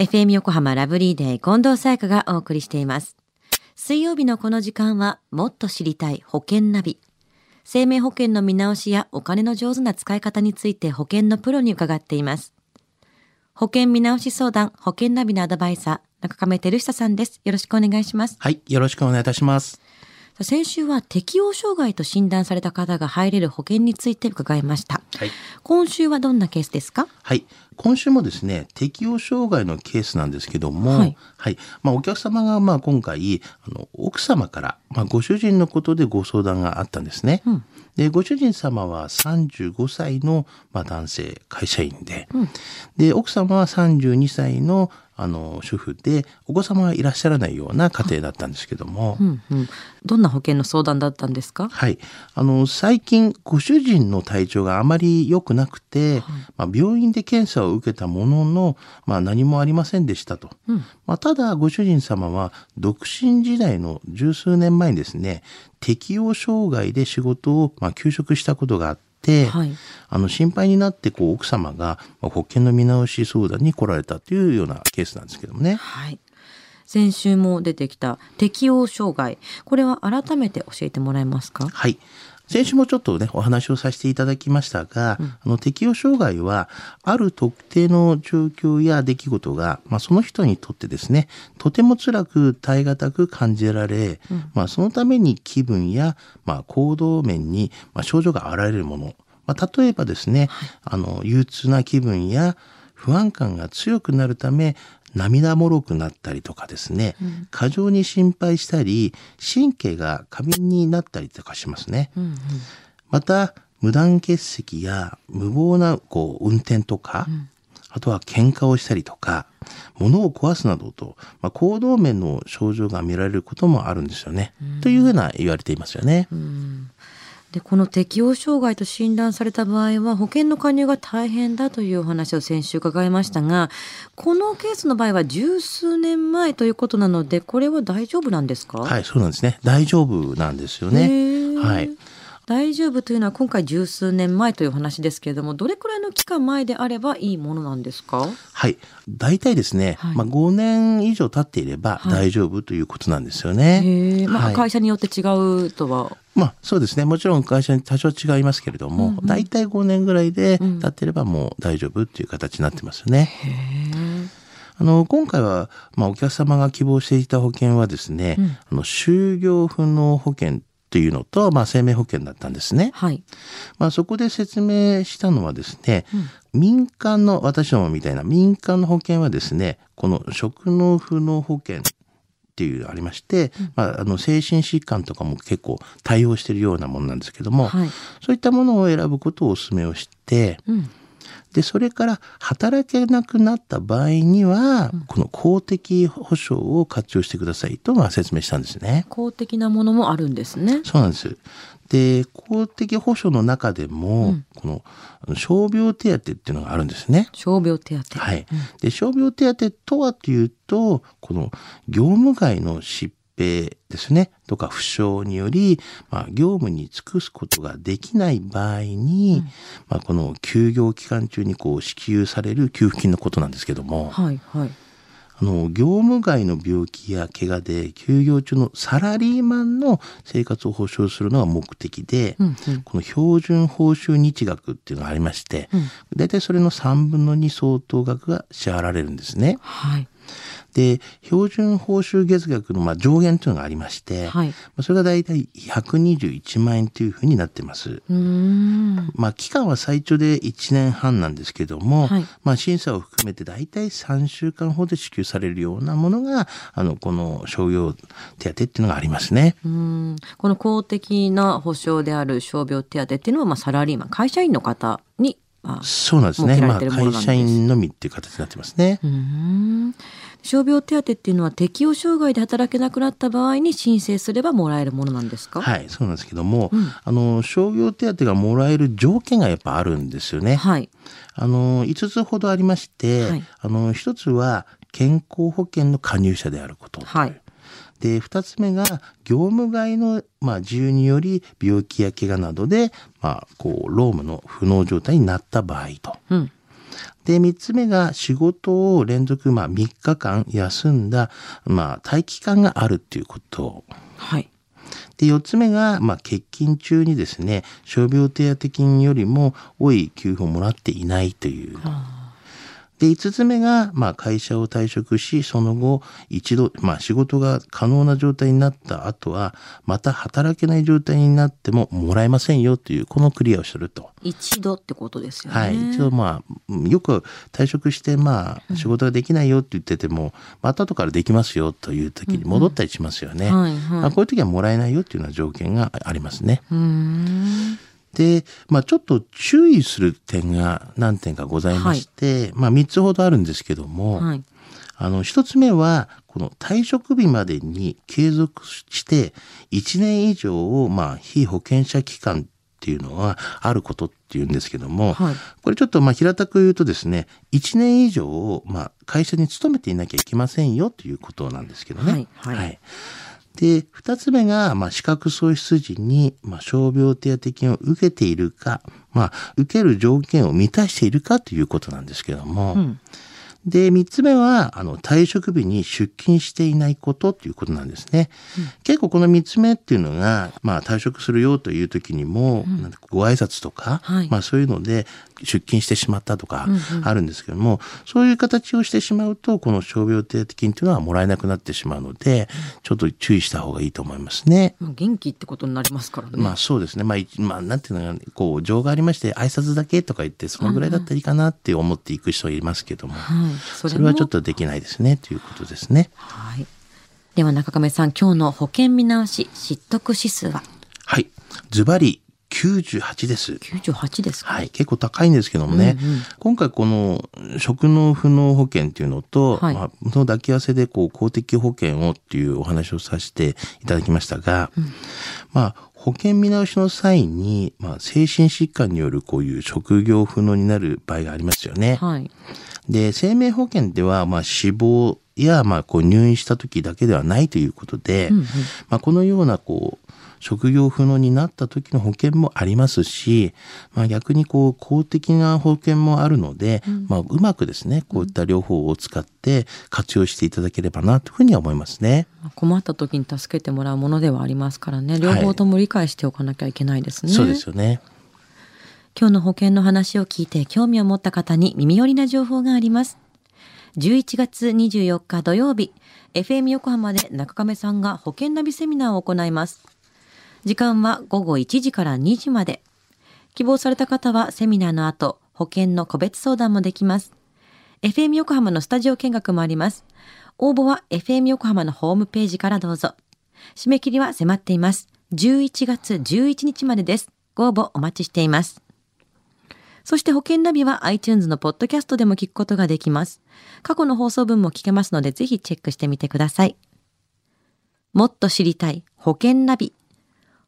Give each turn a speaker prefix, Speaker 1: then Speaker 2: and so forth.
Speaker 1: FM 横浜ラブリーデー近藤沙耶香がお送りしています。水曜日のこの時間はもっと知りたい保険ナビ。生命保険の見直しやお金の上手な使い方について保険のプロに伺っています。保険見直し相談保険ナビのアドバイザー中亀照久さんです。よろしくお願いします。
Speaker 2: はい、よろしくお願いいたします。
Speaker 1: 先週は適応障害と診断された方が入れる保険について伺いました。
Speaker 2: はい。
Speaker 1: 今週はどんなケースですか？
Speaker 2: はい。今週もですね、適応障害のケースなんですけども、
Speaker 1: は
Speaker 2: はいい。まあ、お客様が、まあ、今回、あの、奥様から、まあ、ご主人のことでご相談があったんですね。
Speaker 1: うん
Speaker 2: で、ご主人様は35歳の、まあ、男性、会社員で、で、奥様は32歳の、あの、主婦で、お子様はいらっしゃらないような家庭だったんですけども、
Speaker 1: うんうん。どんな保険の相談だったんですか？
Speaker 2: はい。あの、最近、ご主人の体調があまり良くなくて、まあ、病院で検査を受けたものの、まあ、何もありませんでしたと。
Speaker 1: うん
Speaker 2: まあ、ただ、ご主人様は、独身時代の十数年前にですね、適応障害で仕事を、まあ、休職したことがあって、
Speaker 1: はい
Speaker 2: あの、心配になって、こう、奥様が、まあ保険の見直し相談に来られたというようなケースなんですけどもね。
Speaker 1: はい。先週も出てきた適応障害。これは改めて教えてもらえますか？
Speaker 2: はい。先週もちょっとね、お話をさせていただきましたが、あの、適応障害は、ある特定の状況や出来事が、まあ、その人にとってですね、とても辛く耐え難く感じられ、まあ、そのために気分や、まあ、行動面に、まあ、症状が現れるもの。まあ、例えばですね、あの、憂鬱な気分や不安感が強くなるため、涙もろくなったりとかですね、過剰に心配したり、神経が過敏になったりとかしますね。
Speaker 1: うんうん。
Speaker 2: また、無断欠席や無謀なこう運転とか、あとは喧嘩をしたりとか、物を壊すなどと、まあ、行動面の症状が見られることもあるんですよね。というふうな言われていますよね。
Speaker 1: でこの適応障害と診断された場合は保険の加入が大変だというお話を先週伺いましたがこのケースの場合は十数年前ということなのでこれは大丈夫なんですか？
Speaker 2: はい、そうなんですね。大丈夫なんですよね。はい。
Speaker 1: 大丈夫というのは今回十数年前という話ですけれどもどれくらいの期間前であればいいものなんですか？
Speaker 2: はい。大体ですね、
Speaker 1: はい
Speaker 2: まあ5年以上経っていれば
Speaker 1: はい
Speaker 2: 大丈夫ということなんですよね。
Speaker 1: まあ、
Speaker 2: はい
Speaker 1: 会社によって違うとは
Speaker 2: まあそうですね。もちろん会社に多少違いますけれども、
Speaker 1: うんうん
Speaker 2: 大体5年ぐらいで
Speaker 1: うん
Speaker 2: 経ってればもう大丈夫っていう形になってますよね。あの、今回は、まあお客様が希望していた保険はですね、
Speaker 1: うん
Speaker 2: あの、就業不能保険っていうのと、まあ生命保険だったんですね。
Speaker 1: はい
Speaker 2: まあそこで説明したのはですね、民間の、私どもみたいな民間の保険はですね、この職能不能保険っていうのがありまして、まああの精神疾患とかも結構対応しているようなものなんですけども、
Speaker 1: はい。
Speaker 2: そういったものを選ぶことをお勧めをして、
Speaker 1: うん。
Speaker 2: で、それから働けなくなった場合には、この公的保障を活用してくださいとまあ説明したんですね。
Speaker 1: 公的なものもあるんですね。
Speaker 2: そうなんです。で、公的保障の中でも、このあの傷病手当っていうのがあるんですね。
Speaker 1: 傷病手当。
Speaker 2: はい。で、傷病手当とはというと、この業務外の疾病ですね、とか負傷により、まあ、業務に尽くすことができない場合に、まあ、この休業期間中にこう支給される給付金のことなんですけども、
Speaker 1: はいはい
Speaker 2: あの、業務外の病気や怪我で休業中のサラリーマンの生活を保障するのが目的で、
Speaker 1: うんうん。
Speaker 2: この標準報酬日額っていうのがありまして、大体それの3分の2相当額が支払われるんですね。
Speaker 1: はい
Speaker 2: で、標準報酬月額のまあ上限というのがありまして、
Speaker 1: はい
Speaker 2: まあそれが大体121万円というふうになってます。まあ、期間は最長で1年半なんですけども、
Speaker 1: はい
Speaker 2: まあ、審査を含めて大体3週間ほど支給されるようなものが、あの、この商業手当っていうのがありますね。
Speaker 1: うーんこの公的な保障である傷病手当っていうのはまあサラリーマン会社員の方にあ
Speaker 2: そうなんですね。まあ、会社員のみっていう形になってますね。
Speaker 1: 傷病手当っていうのは適応障害で働けなくなった場合に申請すればもらえるものなんですか？
Speaker 2: はい、そうなんですけども、
Speaker 1: うん
Speaker 2: あの、商業手当がもらえる条件がやっぱあるんですよね。
Speaker 1: はい
Speaker 2: あの、5つほどありまして、
Speaker 1: はい
Speaker 2: あの、1つは健康保険の加入者であること。
Speaker 1: はい
Speaker 2: で、2つ目が業務外の、まあ、自由により病気や怪我などで、まあ、こう、労務の不能状態になった場合と。
Speaker 1: うん
Speaker 2: で、3つ目が仕事を連続、まあ、3日間休んだ、まあ、待機間があるっていうこと。
Speaker 1: はい。
Speaker 2: で、4つ目が、まあ、欠勤中にですね、傷病手当金よりも多い給付をもらっていないという。で、5つ目が、まあ、会社を退職し、その後、一度、まあ、仕事が可能な状態になった後は、また働けない状態になってももらえませんよという、このクリアをすると。
Speaker 1: 一度ってことですよね。
Speaker 2: はい。一度、まあ、よく退職して、まあ、仕事ができないよって言ってても、また後からできますよという時に戻ったりしますよね。
Speaker 1: はいはい
Speaker 2: まあこういう時はもらえないよっていうような条件がありますね。
Speaker 1: うーん。
Speaker 2: で、まあ、ちょっと注意する点が何点かございまして、まあ、3つほどあるんですけども、
Speaker 1: はい。
Speaker 2: あの、1つ目は、この退職日までに継続して、1年以上を、まあ、非保険者期間っていうのはあることっていうんですけども、
Speaker 1: はい
Speaker 2: これちょっとまあ平たく言うとですね、1年以上をまあ会社に勤めていなきゃいけませんよということなんですけどね。
Speaker 1: はいはい
Speaker 2: で、二つ目が、まあ、資格喪失時に、まあ、傷病手当金を受けているか、まあ、受ける条件を満たしているかということなんですけども、
Speaker 1: うん。
Speaker 2: で、三つ目は、あの、退職日に出勤していないことということなんですね。結構この三つ目っていうのが、まあ、退職するよという時にも、なんかご挨拶とか、
Speaker 1: はい
Speaker 2: まあ、そういうので出勤してしまったとか
Speaker 1: うんうん
Speaker 2: あるんですけども、そういう形をしてしまうと、この傷病手当金というのはもらえなくなってしまうので、ちょっと注意した方がいいと思いますね。
Speaker 1: まあ元気ってことになりますからね。
Speaker 2: まあそうですね。まあ、いまあ、なんていうのかな、こう、情がありまして、挨拶だけとか言って、そのぐらいだったらいいかなって思っていく人いますけども、
Speaker 1: はい。そ
Speaker 2: それはちょっ
Speaker 1: と。
Speaker 2: とできないですね、ということですね。
Speaker 1: はい。では中亀さん、今日の保険見直し、失得指数は？
Speaker 2: はい。ズバリ98です。
Speaker 1: 98ですか？
Speaker 2: はい。結構高いんですけどもね。
Speaker 1: うんうん
Speaker 2: 今回この職能不能保険っていうのと、
Speaker 1: はい
Speaker 2: まあ、その抱き合わせでこう公的保険をっていうお話をさせていただきましたが、まあ、保険見直しの際に、まあ、精神疾患によるこういう職業不能になる場合がありますよね。
Speaker 1: はい。
Speaker 2: で、生命保険では、まあ、死亡や、まあ、こう入院した時だけではないということで、
Speaker 1: うんうん
Speaker 2: まあ、このような、こう、職業不能になった時の保険もありますし、まあ、逆にこう公的な保険もあるので、まあ、うまくですねこういった両方を使って活用していただければなというふうには思いますね。
Speaker 1: まあ困った時に助けてもらうものではありますからね。両方とも理解しておかなきゃいけないですね。
Speaker 2: そうですよね。
Speaker 1: 今日の保険の話を聞いて興味を持った方に耳寄りな情報があります。11月24日土曜日、FM 横浜で中亀さんが保険ナビセミナーを行います。時間は午後1時から2時まで。希望された方はセミナーの後、保険の個別相談もできます。FM 横浜のスタジオ見学もあります。応募は FM 横浜のホームページからどうぞ。締め切りは迫っています。11月11日までです。ご応募お待ちしています。そして保険ナビは iTunes のポッドキャストでも聞くことができます。過去の放送分も聞けますのでぜひチェックしてみてください。もっと知りたい保険ナビ。